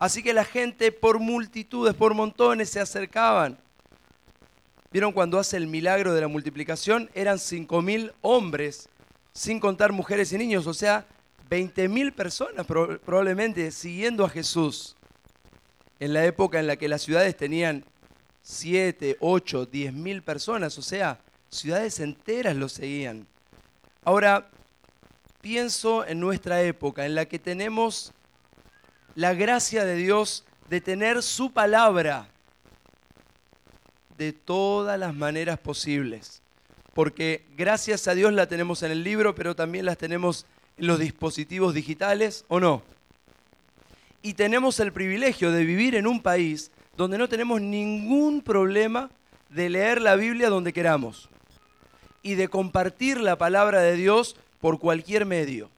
Así que la gente por multitudes, por montones se acercaban. ¿Vieron cuando hace el milagro de la multiplicación? Eran 5.000 hombres, sin contar mujeres y niños, o sea, 20.000 personas probablemente siguiendo a Jesús. En la época en la que las ciudades tenían 7, 8, 10.000 personas, o sea, ciudades enteras lo seguían. Ahora, pienso en nuestra época, en la que tenemos la gracia de Dios de tener su palabra de todas las maneras posibles. Porque gracias a Dios la tenemos en el libro, pero también las tenemos en los dispositivos digitales, ¿o no? Y tenemos el privilegio de vivir en un país donde no tenemos ningún problema de leer la Biblia donde queramos y de compartir la palabra de Dios por cualquier medio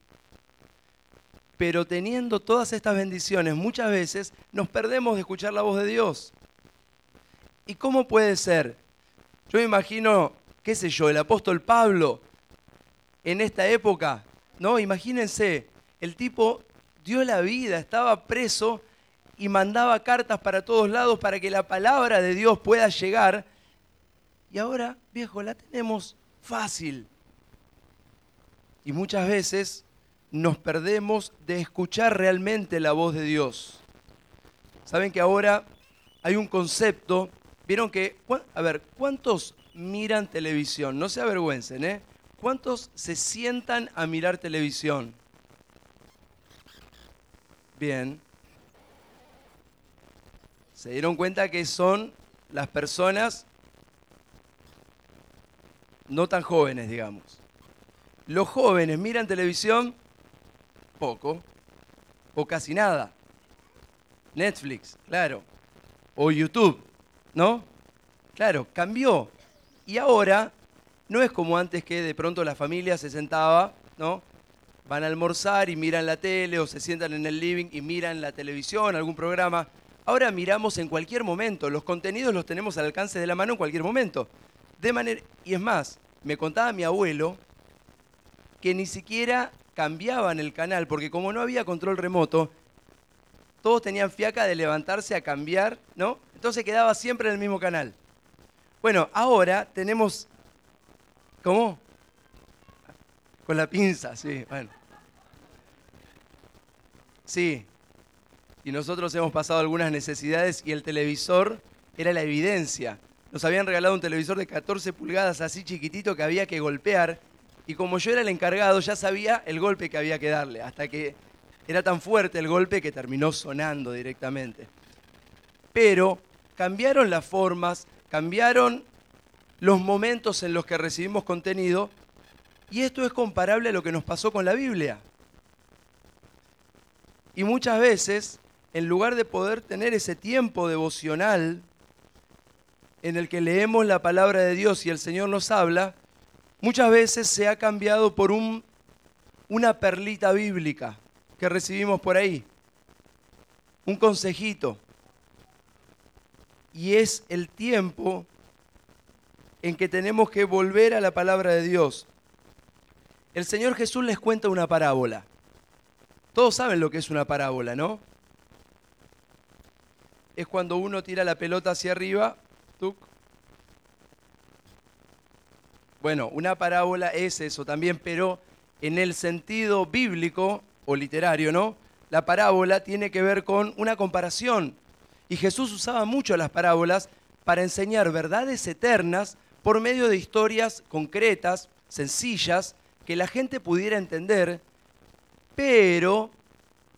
pero teniendo todas estas bendiciones, muchas veces nos perdemos de escuchar la voz de Dios. ¿Y cómo puede ser? Yo me imagino, qué sé yo, el apóstol Pablo en esta época, ¿no? Imagínense, el tipo dio la vida, estaba preso y mandaba cartas para todos lados para que la palabra de Dios pueda llegar. Y ahora, viejo, la tenemos fácil. Y muchas veces nos perdemos de escuchar realmente la voz de Dios. Saben que ahora hay un concepto, vieron que, a ver, ¿cuántos miran televisión? No se avergüencen, ¿eh? ¿Cuántos se sientan a mirar televisión? Bien. Se dieron cuenta que son las personas no tan jóvenes, digamos. Los jóvenes miran televisión poco o casi nada. Netflix, claro. O YouTube, ¿no? Claro, cambió. Y ahora no es como antes que de pronto la familia se sentaba, ¿no? Van a almorzar y miran la tele o se sientan en el living y miran la televisión, algún programa. Ahora miramos en cualquier momento, los contenidos los tenemos al alcance de la mano en cualquier momento. De manera y es más, me contaba mi abuelo que ni siquiera cambiaban el canal, porque como no había control remoto, todos tenían fiaca de levantarse a cambiar, ¿no? Entonces quedaba siempre en el mismo canal. Bueno, ahora tenemos... ¿Cómo? Con la pinza, sí, bueno. Sí. Y nosotros hemos pasado algunas necesidades y el televisor era la evidencia. Nos habían regalado un televisor de 14 pulgadas así chiquitito que había que golpear y como yo era el encargado, ya sabía el golpe que había que darle, hasta que era tan fuerte el golpe que terminó sonando directamente. Pero cambiaron las formas, cambiaron los momentos en los que recibimos contenido, y esto es comparable a lo que nos pasó con la Biblia. Y muchas veces, en lugar de poder tener ese tiempo devocional en el que leemos la palabra de Dios y el Señor nos habla, muchas veces se ha cambiado por un, una perlita bíblica que recibimos por ahí, un consejito. Y es el tiempo en que tenemos que volver a la palabra de Dios. El Señor Jesús les cuenta una parábola. Todos saben lo que es una parábola, ¿no? Es cuando uno tira la pelota hacia arriba, tuk, bueno, una parábola es eso también, pero en el sentido bíblico o literario, ¿no? La parábola tiene que ver con una comparación. Y Jesús usaba mucho las parábolas para enseñar verdades eternas por medio de historias concretas, sencillas, que la gente pudiera entender, pero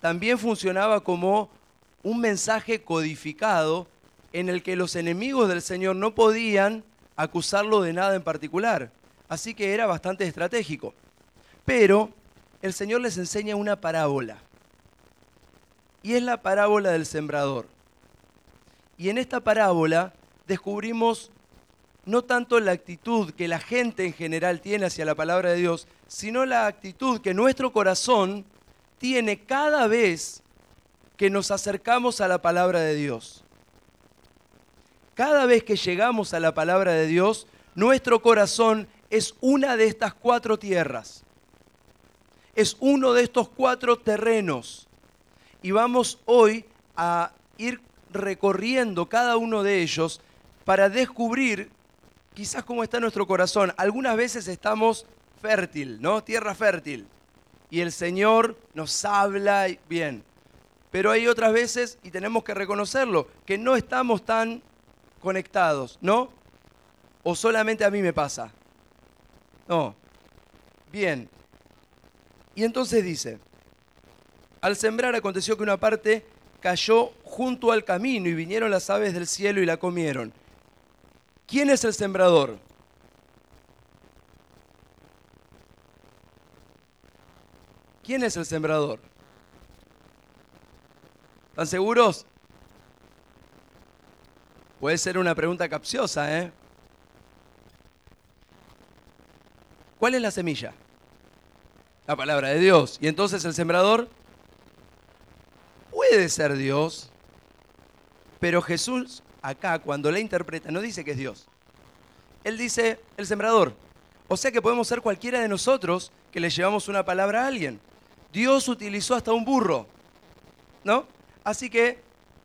también funcionaba como un mensaje codificado en el que los enemigos del Señor no podían acusarlo de nada en particular. Así que era bastante estratégico. Pero el Señor les enseña una parábola. Y es la parábola del sembrador. Y en esta parábola descubrimos no tanto la actitud que la gente en general tiene hacia la palabra de Dios, sino la actitud que nuestro corazón tiene cada vez que nos acercamos a la palabra de Dios. Cada vez que llegamos a la palabra de Dios, nuestro corazón es una de estas cuatro tierras. Es uno de estos cuatro terrenos. Y vamos hoy a ir recorriendo cada uno de ellos para descubrir quizás cómo está nuestro corazón. Algunas veces estamos fértil, ¿no? Tierra fértil. Y el Señor nos habla bien. Pero hay otras veces, y tenemos que reconocerlo, que no estamos tan conectados, ¿no? O solamente a mí me pasa. No. Bien. Y entonces dice, al sembrar aconteció que una parte cayó junto al camino y vinieron las aves del cielo y la comieron. ¿Quién es el sembrador? ¿Quién es el sembrador? ¿Están seguros? Puede ser una pregunta capciosa, ¿eh? ¿Cuál es la semilla? La palabra de Dios. ¿Y entonces el sembrador? Puede ser Dios, pero Jesús acá, cuando la interpreta, no dice que es Dios. Él dice el sembrador. O sea que podemos ser cualquiera de nosotros que le llevamos una palabra a alguien. Dios utilizó hasta un burro, ¿no? Así que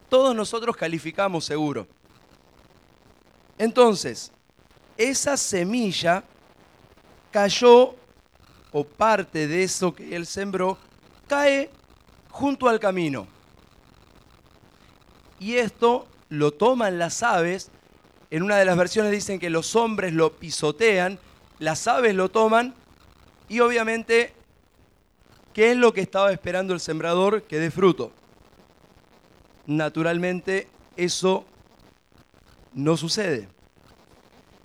todos nosotros calificamos seguro. Entonces, esa semilla cayó, o parte de eso que él sembró, cae junto al camino. Y esto lo toman las aves. En una de las versiones dicen que los hombres lo pisotean, las aves lo toman y obviamente, ¿qué es lo que estaba esperando el sembrador? Que dé fruto. Naturalmente, eso no sucede.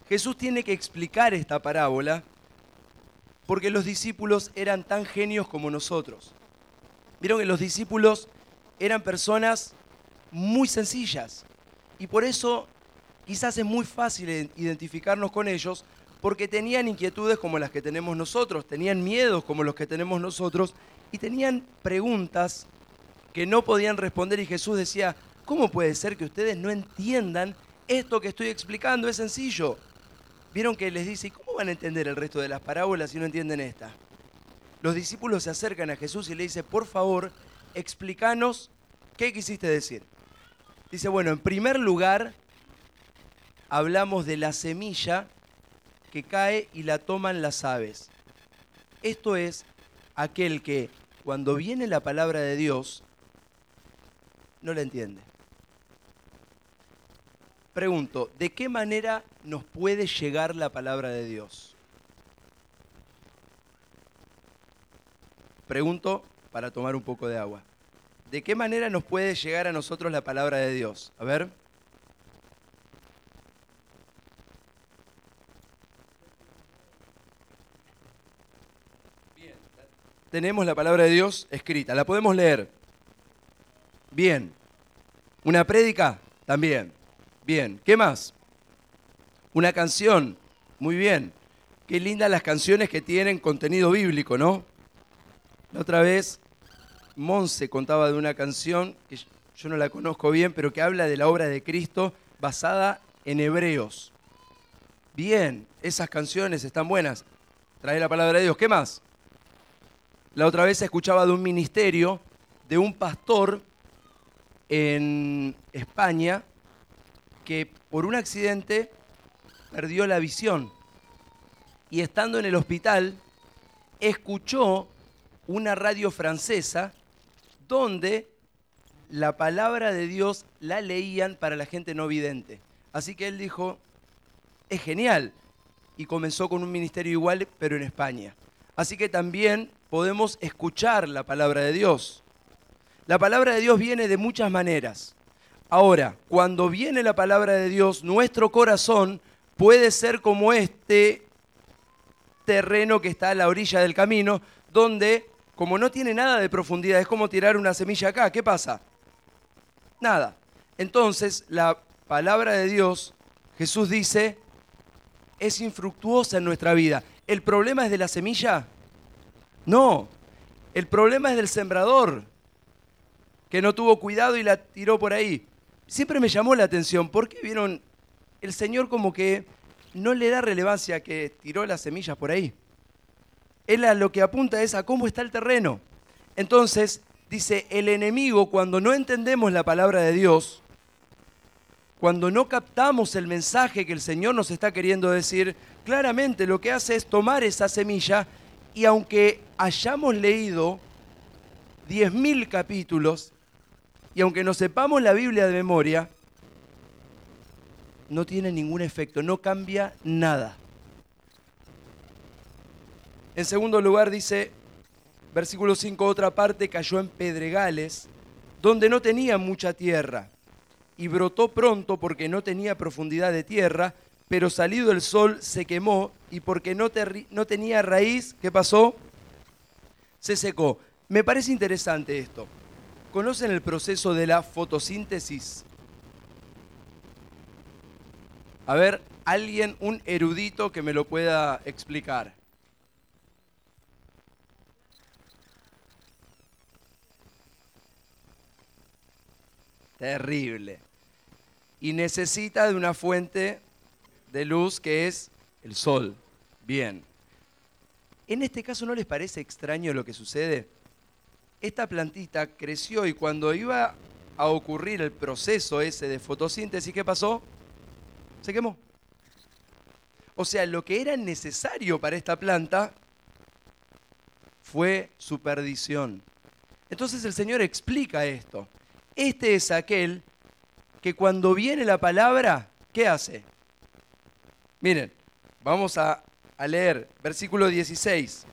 Jesús tiene que explicar esta parábola porque los discípulos eran tan genios como nosotros. Vieron que los discípulos eran personas muy sencillas y por eso quizás es muy fácil identificarnos con ellos porque tenían inquietudes como las que tenemos nosotros, tenían miedos como los que tenemos nosotros y tenían preguntas que no podían responder y Jesús decía, ¿cómo puede ser que ustedes no entiendan esto que estoy explicando? Es sencillo. Vieron que les dice, ¿cómo van a entender el resto de las parábolas si no entienden esta? Los discípulos se acercan a Jesús y le dicen, por favor, explícanos qué quisiste decir. Dice, bueno, en primer lugar, hablamos de la semilla que cae y la toman las aves. Esto es aquel que cuando viene la palabra de Dios, no la entiende. Pregunto, ¿de qué manera nos puede llegar la palabra de Dios? Pregunto para tomar un poco de agua. ¿De qué manera nos puede llegar a nosotros la palabra de Dios? A ver. Bien. Tenemos la palabra de Dios escrita, la podemos leer. Bien. ¿Una prédica? También. Bien. ¿Qué más? Una canción. Muy bien. Qué lindas las canciones que tienen contenido bíblico, ¿no? La otra vez, Monse contaba de una canción que yo no la conozco bien, pero que habla de la obra de Cristo basada en hebreos. Bien, esas canciones están buenas. Trae la palabra de Dios. ¿Qué más? La otra vez escuchaba de un ministerio, de un pastor en España que por un accidente perdió la visión y estando en el hospital escuchó una radio francesa donde la palabra de Dios la leían para la gente no vidente. Así que él dijo, es genial. Y comenzó con un ministerio igual, pero en España. Así que también podemos escuchar la palabra de Dios. La palabra de Dios viene de muchas maneras. Ahora, cuando viene la palabra de Dios, nuestro corazón puede ser como este terreno que está a la orilla del camino, donde, como no tiene nada de profundidad, es como tirar una semilla acá. ¿Qué pasa? Nada. Entonces, la palabra de Dios, Jesús dice, es infructuosa en nuestra vida. ¿El problema es de la semilla? No. El problema es del sembrador que no tuvo cuidado y la tiró por ahí. Siempre me llamó la atención, porque vieron, el Señor como que no le da relevancia que tiró las semillas por ahí. Él a lo que apunta es a cómo está el terreno. Entonces, Dice, el enemigo cuando no entendemos la palabra de Dios, cuando no captamos el mensaje que el Señor nos está queriendo decir, claramente lo que hace es tomar esa semilla y aunque hayamos leído 10.000 capítulos y aunque no sepamos la Biblia de memoria, no tiene ningún efecto, no cambia nada. En segundo lugar dice, versículo 5, otra parte cayó en pedregales, donde no tenía mucha tierra, y brotó pronto porque no tenía profundidad de tierra, pero salido el sol se quemó, y porque no, no tenía raíz, ¿qué pasó? Se secó. Me parece interesante esto. ¿Conocen el proceso de la fotosíntesis? A ver, alguien, un erudito que me lo pueda explicar. Terrible. Y necesita de una fuente de luz que es el sol. Bien. En este caso, ¿no les parece extraño lo que sucede? Esta plantita creció y cuando iba a ocurrir el proceso ese de fotosíntesis, ¿qué pasó? se quemó. O sea, lo que era necesario para esta planta fue su perdición. Entonces el Señor explica esto. Este es aquel que cuando viene la palabra, ¿qué hace? Miren, vamos a, leer versículo 16.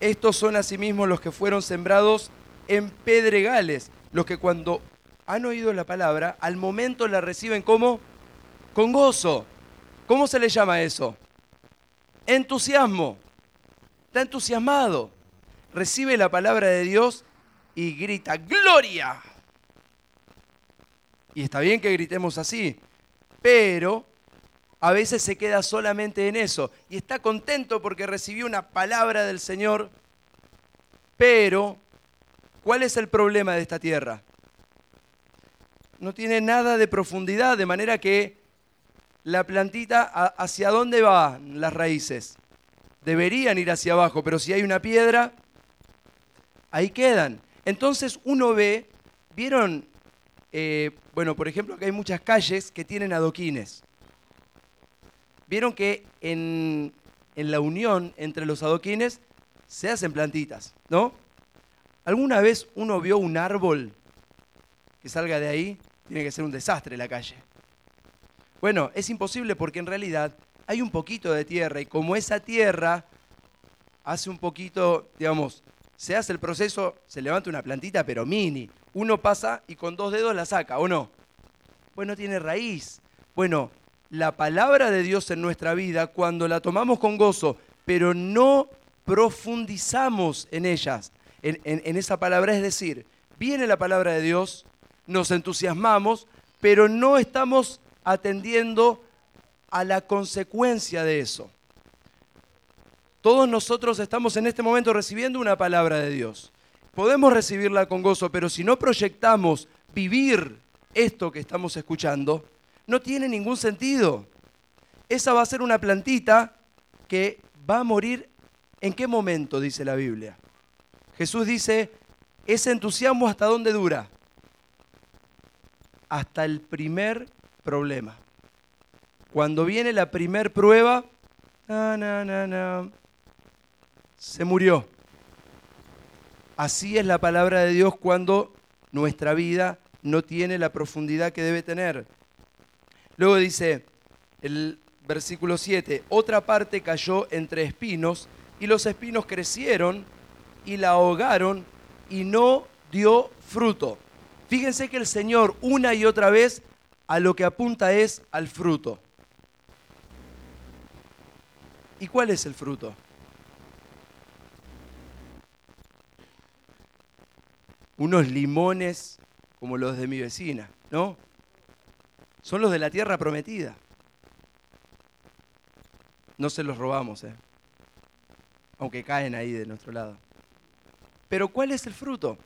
Estos son asimismo los que fueron sembrados en pedregales, los que cuando han oído la palabra, al momento la reciben como con gozo. ¿Cómo se le llama eso? Entusiasmo. Está entusiasmado. Recibe la palabra de Dios y grita, gloria. Y está bien que gritemos así, pero a veces se queda solamente en eso y está contento porque recibió una palabra del Señor, pero ¿cuál es el problema de esta tierra? No tiene nada de profundidad, de manera que la plantita, ¿hacia dónde van las raíces? Deberían ir hacia abajo, pero si hay una piedra, ahí quedan. Entonces uno ve, vieron, eh, bueno, por ejemplo, que hay muchas calles que tienen adoquines. Vieron que en, en la unión entre los adoquines se hacen plantitas, ¿no? ¿Alguna vez uno vio un árbol que salga de ahí? Tiene que ser un desastre la calle. Bueno, es imposible porque en realidad hay un poquito de tierra y como esa tierra hace un poquito, digamos, se hace el proceso, se levanta una plantita pero mini, uno pasa y con dos dedos la saca, ¿o no? Bueno, tiene raíz. Bueno, la palabra de Dios en nuestra vida, cuando la tomamos con gozo, pero no profundizamos en ellas, en, en esa palabra, es decir, viene la palabra de Dios, nos entusiasmamos, pero no estamos atendiendo a la consecuencia de eso. Todos nosotros estamos en este momento recibiendo una palabra de Dios. Podemos recibirla con gozo, pero si no proyectamos vivir esto que estamos escuchando, no tiene ningún sentido. Esa va a ser una plantita que va a morir en qué momento, dice la Biblia. Jesús dice, ese entusiasmo hasta dónde dura? Hasta el primer problema. Cuando viene la primer prueba, se murió. Así es la palabra de Dios cuando nuestra vida no tiene la profundidad que debe tener. Luego dice el versículo 7, otra parte cayó entre espinos y los espinos crecieron y la ahogaron y no dio fruto. Fíjense que el Señor una y otra vez a lo que apunta es al fruto. ¿Y cuál es el fruto? Unos limones como los de mi vecina, ¿no? Son los de la tierra prometida. No se los robamos, ¿eh? aunque caen ahí de nuestro lado. Pero ¿cuál es el fruto?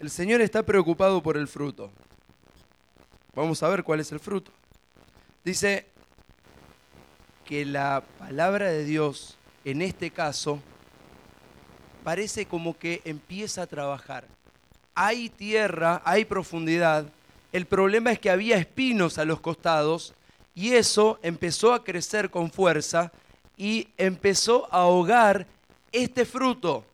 El Señor está preocupado por el fruto. Vamos a ver cuál es el fruto. Dice que la palabra de Dios, en este caso, parece como que empieza a trabajar. Hay tierra, hay profundidad. El problema es que había espinos a los costados y eso empezó a crecer con fuerza y empezó a ahogar este fruto.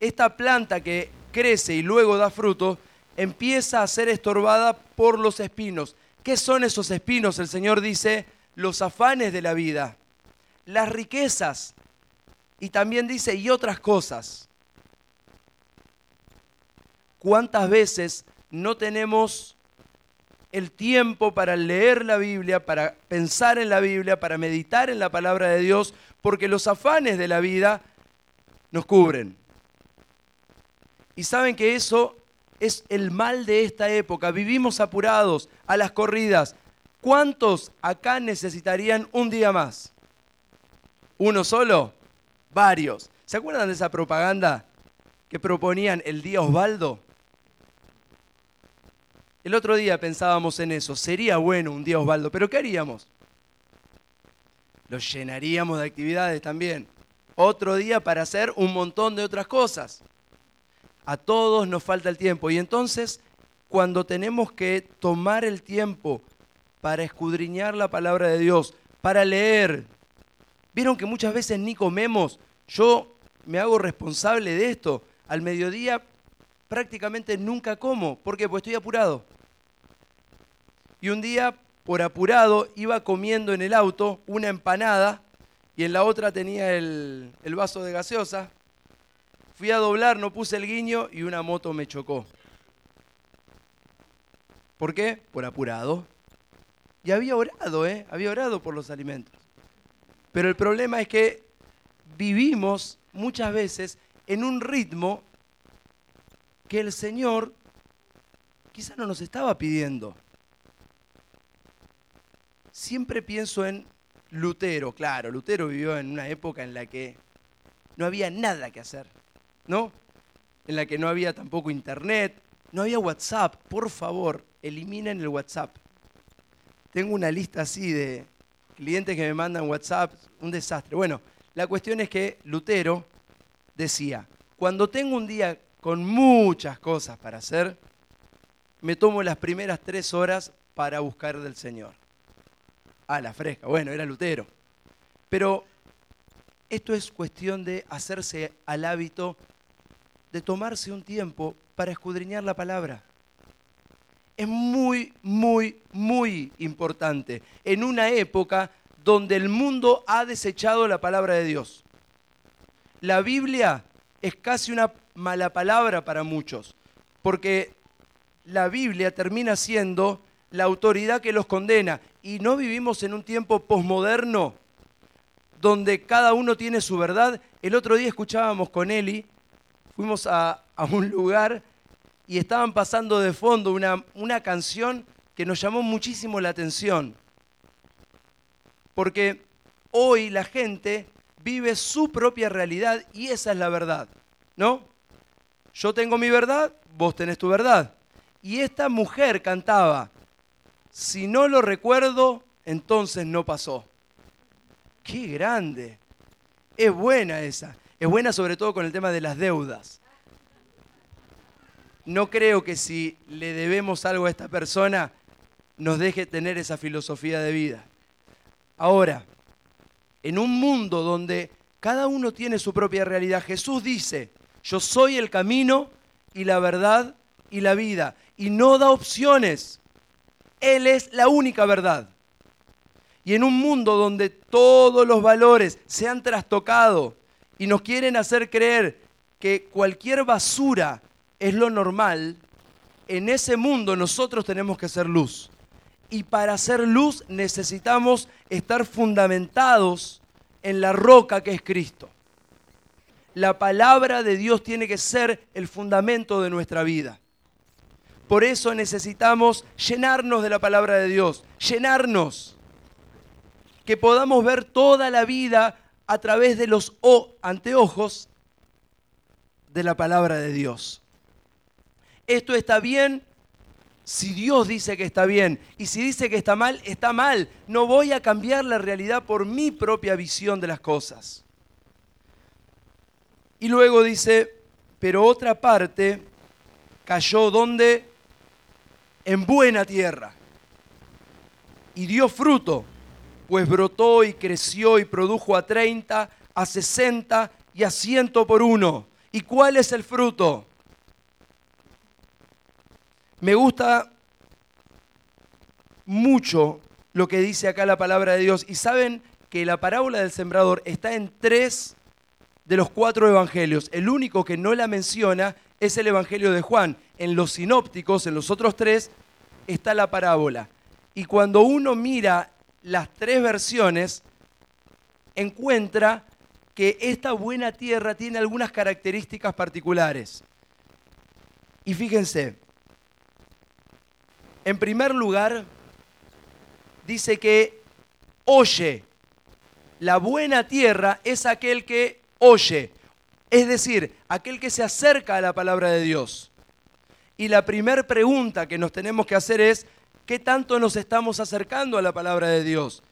Esta planta que crece y luego da fruto, empieza a ser estorbada por los espinos. ¿Qué son esos espinos? El Señor dice, los afanes de la vida, las riquezas y también dice, y otras cosas. ¿Cuántas veces no tenemos el tiempo para leer la Biblia, para pensar en la Biblia, para meditar en la palabra de Dios, porque los afanes de la vida nos cubren? Y saben que eso es el mal de esta época. Vivimos apurados, a las corridas. ¿Cuántos acá necesitarían un día más? ¿Uno solo? Varios. ¿Se acuerdan de esa propaganda que proponían el día Osvaldo? El otro día pensábamos en eso. Sería bueno un día Osvaldo, pero ¿qué haríamos? Lo llenaríamos de actividades también. Otro día para hacer un montón de otras cosas. A todos nos falta el tiempo. Y entonces, cuando tenemos que tomar el tiempo para escudriñar la palabra de Dios, para leer, vieron que muchas veces ni comemos. Yo me hago responsable de esto. Al mediodía prácticamente nunca como. ¿Por qué? Porque estoy apurado. Y un día, por apurado, iba comiendo en el auto una empanada y en la otra tenía el, el vaso de gaseosa Fui a doblar, no puse el guiño y una moto me chocó. ¿Por qué? Por apurado. Y había orado, ¿eh? Había orado por los alimentos. Pero el problema es que vivimos muchas veces en un ritmo que el Señor quizá no nos estaba pidiendo. Siempre pienso en Lutero, claro, Lutero vivió en una época en la que no había nada que hacer. ¿no? En la que no había tampoco internet, no había WhatsApp. Por favor, eliminen el WhatsApp. Tengo una lista así de clientes que me mandan WhatsApp, un desastre. Bueno, la cuestión es que Lutero decía, cuando tengo un día con muchas cosas para hacer, me tomo las primeras tres horas para buscar del Señor. Ah, la fresca, bueno, era Lutero. Pero esto es cuestión de hacerse al hábito de tomarse un tiempo para escudriñar la palabra. Es muy, muy, muy importante en una época donde el mundo ha desechado la palabra de Dios. La Biblia es casi una mala palabra para muchos, porque la Biblia termina siendo la autoridad que los condena. Y no vivimos en un tiempo posmoderno donde cada uno tiene su verdad. El otro día escuchábamos con Eli fuimos a, un lugar y estaban pasando de fondo una, una canción que nos llamó muchísimo la atención. Porque hoy la gente vive su propia realidad y esa es la verdad, ¿no? Yo tengo mi verdad, vos tenés tu verdad. Y esta mujer cantaba, si no lo recuerdo, entonces no pasó. ¡Qué grande! Es buena esa. Es buena sobre todo con el tema de las deudas. No creo que si le debemos algo a esta persona nos deje tener esa filosofía de vida. Ahora, en un mundo donde cada uno tiene su propia realidad, Jesús dice, yo soy el camino y la verdad y la vida. Y no da opciones. Él es la única verdad. Y en un mundo donde todos los valores se han trastocado, y nos quieren hacer creer que cualquier basura es lo normal, en ese mundo nosotros tenemos que ser luz. Y para ser luz necesitamos estar fundamentados en la roca que es Cristo. La palabra de Dios tiene que ser el fundamento de nuestra vida. Por eso necesitamos llenarnos de la palabra de Dios, llenarnos, que podamos ver toda la vida a través de los anteojos de la palabra de Dios. Esto está bien si Dios dice que está bien y si dice que está mal, está mal. No voy a cambiar la realidad por mi propia visión de las cosas. Y luego dice, pero otra parte cayó donde? En buena tierra. Y dio fruto, pues brotó y creció y produjo a 30, a 60 y a 100 por uno. ¿Y cuál es el fruto? Me gusta mucho lo que dice acá la palabra de Dios. Y saben que la parábola del sembrador está en tres de los cuatro evangelios. El único que no la menciona es el evangelio de Juan. En los sinópticos, en los otros tres, está la parábola. Y cuando uno mira las tres versiones, encuentra que esta buena tierra tiene algunas características particulares. Y fíjense, en primer lugar, dice que oye. La buena tierra es aquel que oye, es decir, aquel que se acerca a la palabra de Dios. Y la primera pregunta que nos tenemos que hacer es, ¿qué tanto nos estamos acercando a la palabra de Dios?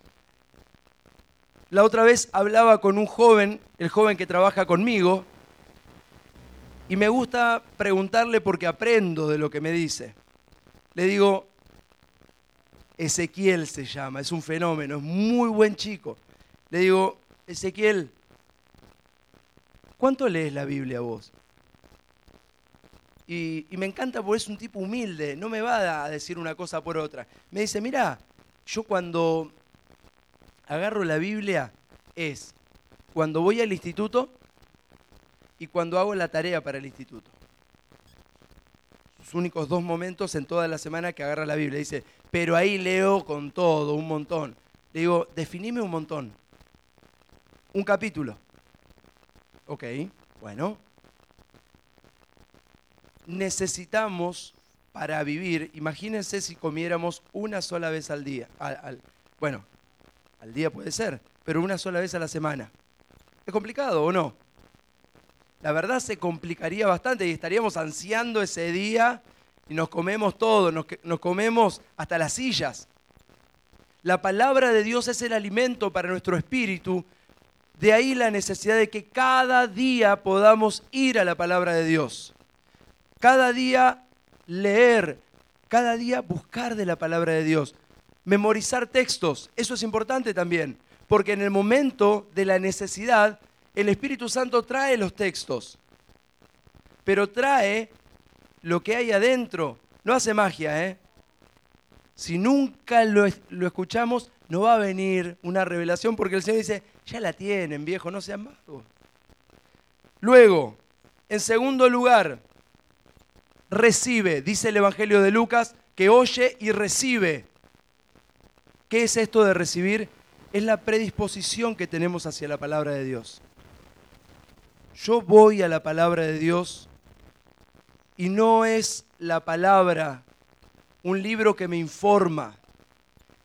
La otra vez hablaba con un joven, el joven que trabaja conmigo, y me gusta preguntarle porque aprendo de lo que me dice. Le digo, Ezequiel se llama, es un fenómeno, es muy buen chico. Le digo, Ezequiel, ¿cuánto lees la Biblia vos? Y, me encanta porque es un tipo humilde, no me va a decir una cosa por otra. Me dice, mira, yo cuando agarro la Biblia es cuando voy al instituto y cuando hago la tarea para el instituto únicos dos momentos en toda la semana que agarra la Biblia. Dice, pero ahí leo con todo, un montón. Le digo, definime un montón. Un capítulo. Ok, bueno. Necesitamos para vivir, imagínense si comiéramos una sola vez al día. bueno, al día puede ser, pero una sola vez a la semana. ¿Es complicado o no? La verdad se complicaría bastante y estaríamos ansiando ese día y nos comemos todo, nos, comemos hasta las sillas. La palabra de Dios es el alimento para nuestro espíritu. De ahí la necesidad de que cada día podamos ir a la palabra de Dios. Cada día leer, cada día buscar de la palabra de Dios. Memorizar textos, eso es importante también, porque en el momento de la necesidad el Espíritu Santo trae los textos, pero trae lo que hay adentro. No hace magia, ¿eh? Si nunca lo, escuchamos, no va a venir una revelación porque el Señor dice, ya la tienen, viejo, no sean magos. Luego, en segundo lugar, recibe, dice el Evangelio de Lucas, que oye y recibe. ¿Qué es esto de recibir? Es la predisposición que tenemos hacia la palabra de Dios yo voy a la palabra de Dios y no es la palabra un libro que me informa,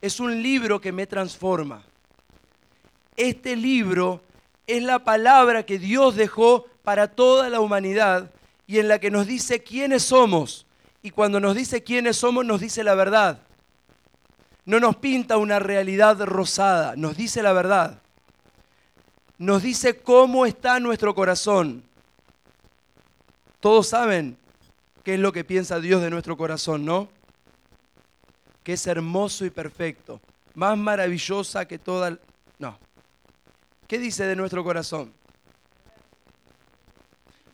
es un libro que me transforma. Este libro es la palabra que Dios dejó para toda la humanidad y en la que nos dice quiénes somos. Y cuando nos dice quiénes somos, nos dice la verdad. No nos pinta una realidad rosada, nos dice la verdad nos dice cómo está nuestro corazón. Todos saben qué es lo que piensa Dios de nuestro corazón, ¿no? Que es hermoso y perfecto, más maravillosa que toda... No. ¿Qué dice de nuestro corazón?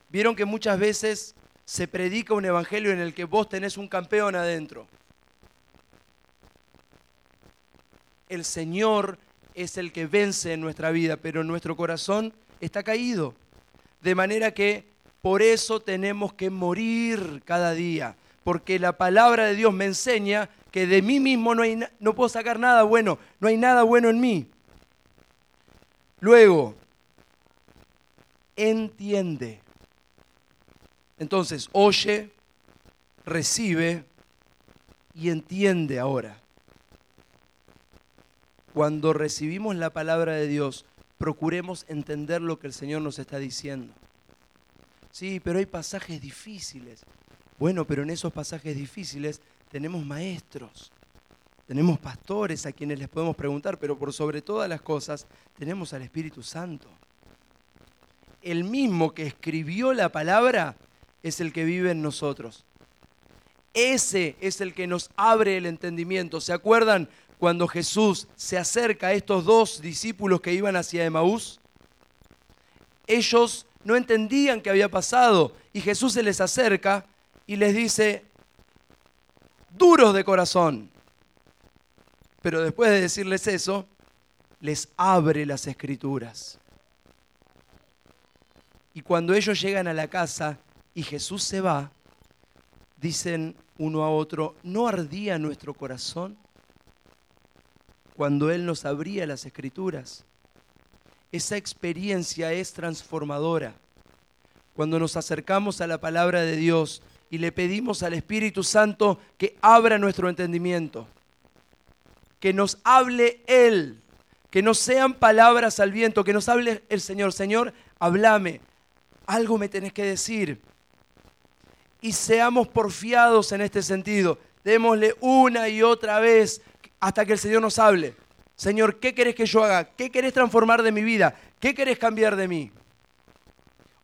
Vieron que muchas veces se predica un evangelio en el que vos tenés un campeón adentro. El Señor es el que vence en nuestra vida, pero nuestro corazón está caído. De manera que por eso tenemos que morir cada día, porque la palabra de Dios me enseña que de mí mismo no, no puedo sacar nada bueno, no hay nada bueno en mí. Luego, entiende. Entonces, oye, recibe y entiende ahora cuando recibimos la palabra de Dios, procuremos entender lo que el Señor nos está diciendo. Sí, pero hay pasajes difíciles. Bueno, pero en esos pasajes difíciles tenemos maestros, tenemos pastores a quienes les podemos preguntar, pero por sobre todas las cosas tenemos al Espíritu Santo. El mismo que escribió la palabra es el que vive en nosotros. Ese es el que nos abre el entendimiento. ¿Se acuerdan cuando Jesús se acerca a estos dos discípulos que iban hacia Emaús? Ellos no entendían qué había pasado y Jesús se les acerca y les dice, duros de corazón. Pero después de decirles eso, les abre las escrituras. Y cuando ellos llegan a la casa y Jesús se va, dicen uno a otro, ¿no ardía nuestro corazón cuando Él nos abría las escrituras? Esa experiencia es transformadora. Cuando nos acercamos a la palabra de Dios y le pedimos al Espíritu Santo que abra nuestro entendimiento, que nos hable Él, que no sean palabras al viento, que nos hable el Señor. Señor, háblame, algo me tenés que decir. Y seamos porfiados en este sentido. Démosle una y otra vez hasta que el Señor nos hable. Señor, ¿qué querés que yo haga? ¿Qué querés transformar de mi vida? ¿Qué querés cambiar de mí?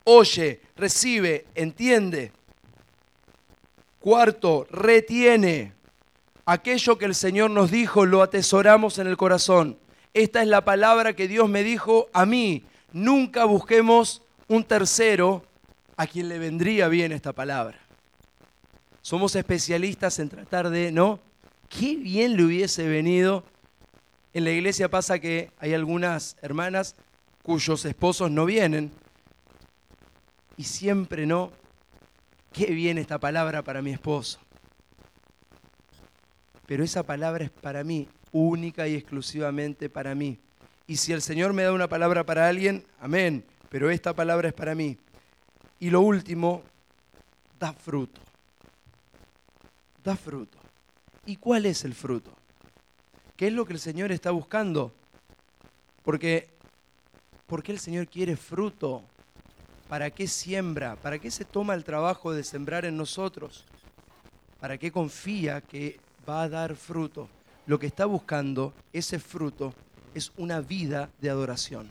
Oye, recibe, entiende. Cuarto, retiene. Aquello que el Señor nos dijo lo atesoramos en el corazón. Esta es la palabra que Dios me dijo a mí. Nunca busquemos un tercero a quien le vendría bien esta palabra. Somos especialistas en tratar de, ¿no? Qué bien le hubiese venido. En la iglesia pasa que hay algunas hermanas cuyos esposos no vienen y siempre no. Qué bien esta palabra para mi esposo. Pero esa palabra es para mí, única y exclusivamente para mí. Y si el Señor me da una palabra para alguien, amén pero esta palabra es para mí. Y lo último, da fruto. Da fruto. ¿Y cuál es el fruto? ¿Qué es lo que el Señor está buscando? Porque, qué el Señor quiere fruto. ¿Para qué siembra? ¿Para qué se toma el trabajo de sembrar en nosotros? ¿Para qué confía que va a dar fruto? Lo que está buscando, ese fruto, es una vida de adoración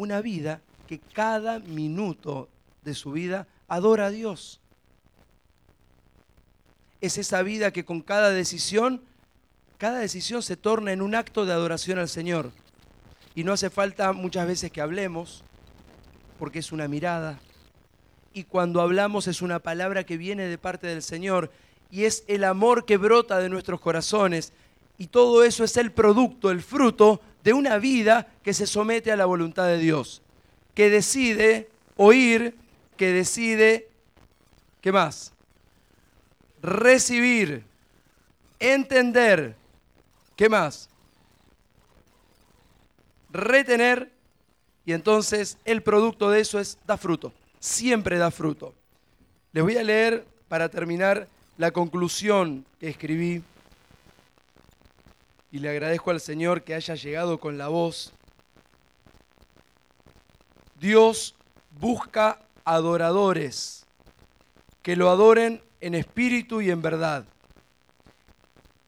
una vida que cada minuto de su vida adora a Dios. Es esa vida que con cada decisión, cada decisión se torna en un acto de adoración al Señor. Y no hace falta muchas veces que hablemos, porque es una mirada. Y cuando hablamos es una palabra que viene de parte del Señor y es el amor que brota de nuestros corazones. Y todo eso es el producto, el fruto de una vida que se somete a la voluntad de Dios, que decide oír, que decide, ¿qué más? Recibir, entender, ¿qué más? Retener y entonces el producto de eso es da fruto, siempre da fruto. Les voy a leer para terminar la conclusión que escribí y le agradezco al Señor que haya llegado con la voz. Dios busca adoradores que lo adoren en espíritu y en verdad.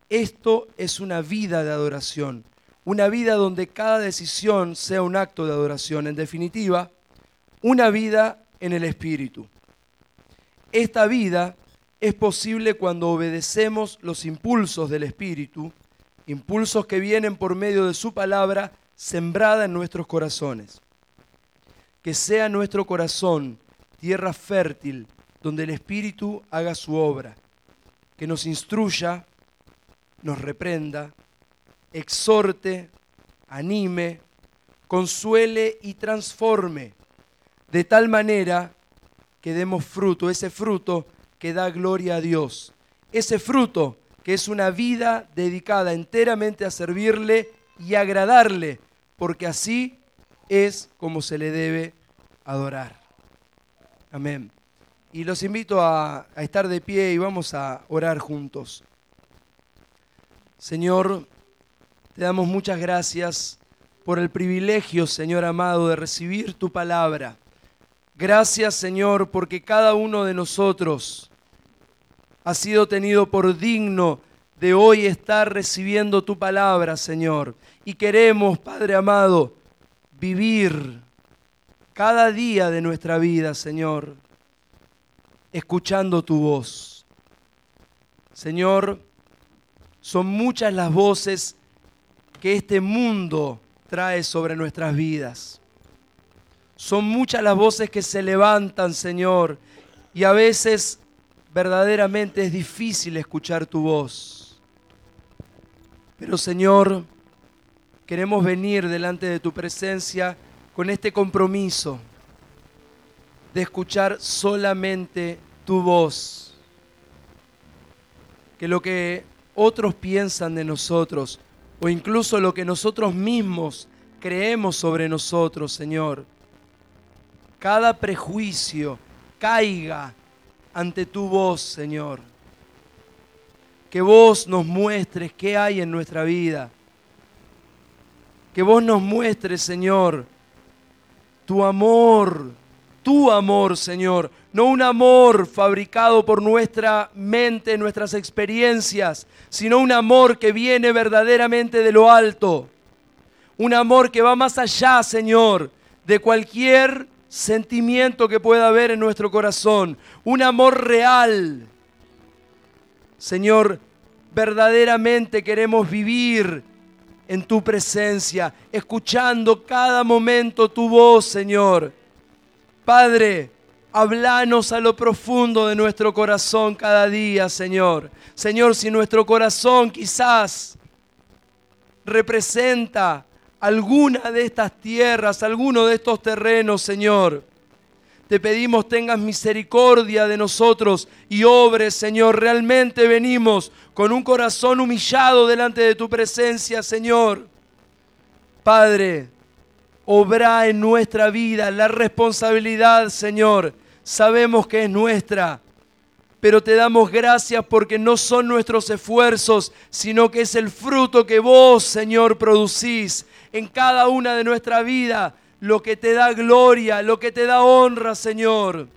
Esto es una vida de adoración, una vida donde cada decisión sea un acto de adoración. En definitiva, una vida en el espíritu. Esta vida es posible cuando obedecemos los impulsos del espíritu impulsos que vienen por medio de su palabra sembrada en nuestros corazones. Que sea nuestro corazón tierra fértil donde el Espíritu haga su obra, que nos instruya, nos reprenda, exhorte, anime, consuele y transforme, de tal manera que demos fruto, ese fruto que da gloria a Dios, ese fruto que es una vida dedicada enteramente a servirle y agradarle, porque así es como se le debe adorar. Amén. Y los invito a, estar de pie y vamos a orar juntos. Señor, te damos muchas gracias por el privilegio, Señor amado, de recibir tu palabra. Gracias, Señor, porque cada uno de nosotros ha sido tenido por digno de hoy estar recibiendo tu palabra, Señor. Y queremos, Padre amado, vivir cada día de nuestra vida, Señor, escuchando tu voz. Señor, son muchas las voces que este mundo trae sobre nuestras vidas. Son muchas las voces que se levantan, Señor, y a veces verdaderamente es difícil escuchar tu voz. Pero Señor, queremos venir delante de tu presencia con este compromiso de escuchar solamente tu voz. Que lo que otros piensan de nosotros o incluso lo que nosotros mismos creemos sobre nosotros, Señor, cada prejuicio caiga ante tu voz, Señor. Que vos nos muestres qué hay en nuestra vida. Que vos nos muestres, Señor, tu amor, tu amor, Señor. No un amor fabricado por nuestra mente, nuestras experiencias, sino un amor que viene verdaderamente de lo alto. Un amor que va más allá, Señor, de cualquier sentimiento que pueda haber en nuestro corazón. Un amor real. Señor, verdaderamente queremos vivir en tu presencia, escuchando cada momento tu voz, Señor. Padre, hablanos a lo profundo de nuestro corazón cada día, Señor. Señor, si nuestro corazón quizás representa alguna de estas tierras, alguno de estos terrenos, Señor, te pedimos tengas misericordia de nosotros y obres, Señor. Realmente venimos con un corazón humillado delante de tu presencia, Señor. Padre, obra en nuestra vida la responsabilidad, Señor. Sabemos que es nuestra, pero te damos gracias porque no son nuestros esfuerzos, sino que es el fruto que vos, Señor, producís en cada una de nuestra vida lo que te da gloria, lo que te da honra, Señor.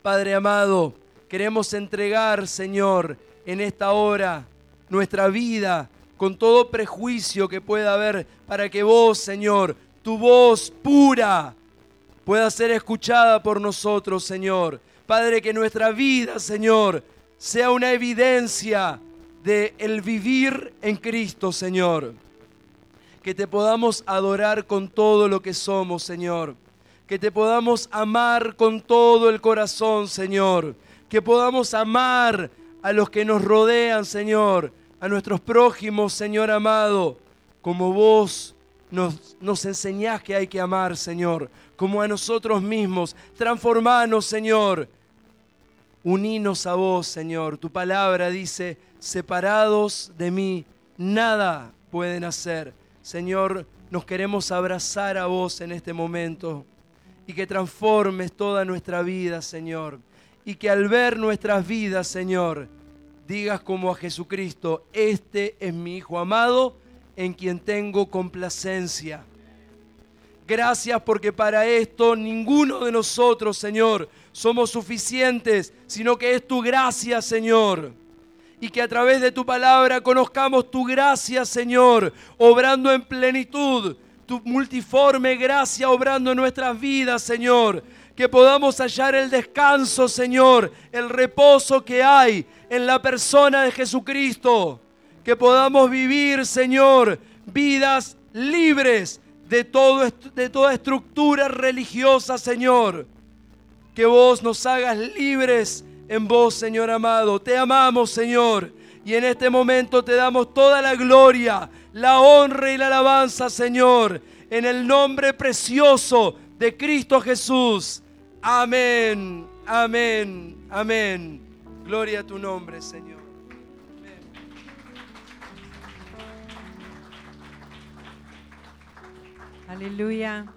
Padre amado, queremos entregar, Señor, en esta hora nuestra vida con todo prejuicio que pueda haber para que vos, Señor, tu voz pura pueda ser escuchada por nosotros, Señor. Padre, que nuestra vida, Señor, sea una evidencia de el vivir en Cristo, Señor que te podamos adorar con todo lo que somos, Señor. Que te podamos amar con todo el corazón, Señor. Que podamos amar a los que nos rodean, Señor. A nuestros prójimos, Señor amado. Como vos nos, nos enseñás que hay que amar, Señor. Como a nosotros mismos. Transformanos, Señor. Uninos a vos, Señor. Tu palabra dice, separados de mí, nada pueden hacer. Señor, nos queremos abrazar a vos en este momento y que transformes toda nuestra vida, Señor. Y que al ver nuestras vidas, Señor, digas como a Jesucristo, este es mi Hijo amado en quien tengo complacencia. Gracias porque para esto ninguno de nosotros, Señor, somos suficientes, sino que es tu gracia, Señor y que a través de tu palabra conozcamos tu gracia, Señor, obrando en plenitud, tu multiforme gracia obrando en nuestras vidas, Señor. Que podamos hallar el descanso, Señor, el reposo que hay en la persona de Jesucristo. Que podamos vivir, Señor, vidas libres de, todo, de toda estructura religiosa, Señor. Que vos nos hagas libres en vos, Señor amado. Te amamos, Señor. Y en este momento te damos toda la gloria, la honra y la alabanza, Señor, en el nombre precioso de Cristo Jesús. Amén, amén, amén. Gloria a tu nombre, Señor. Hallelujah.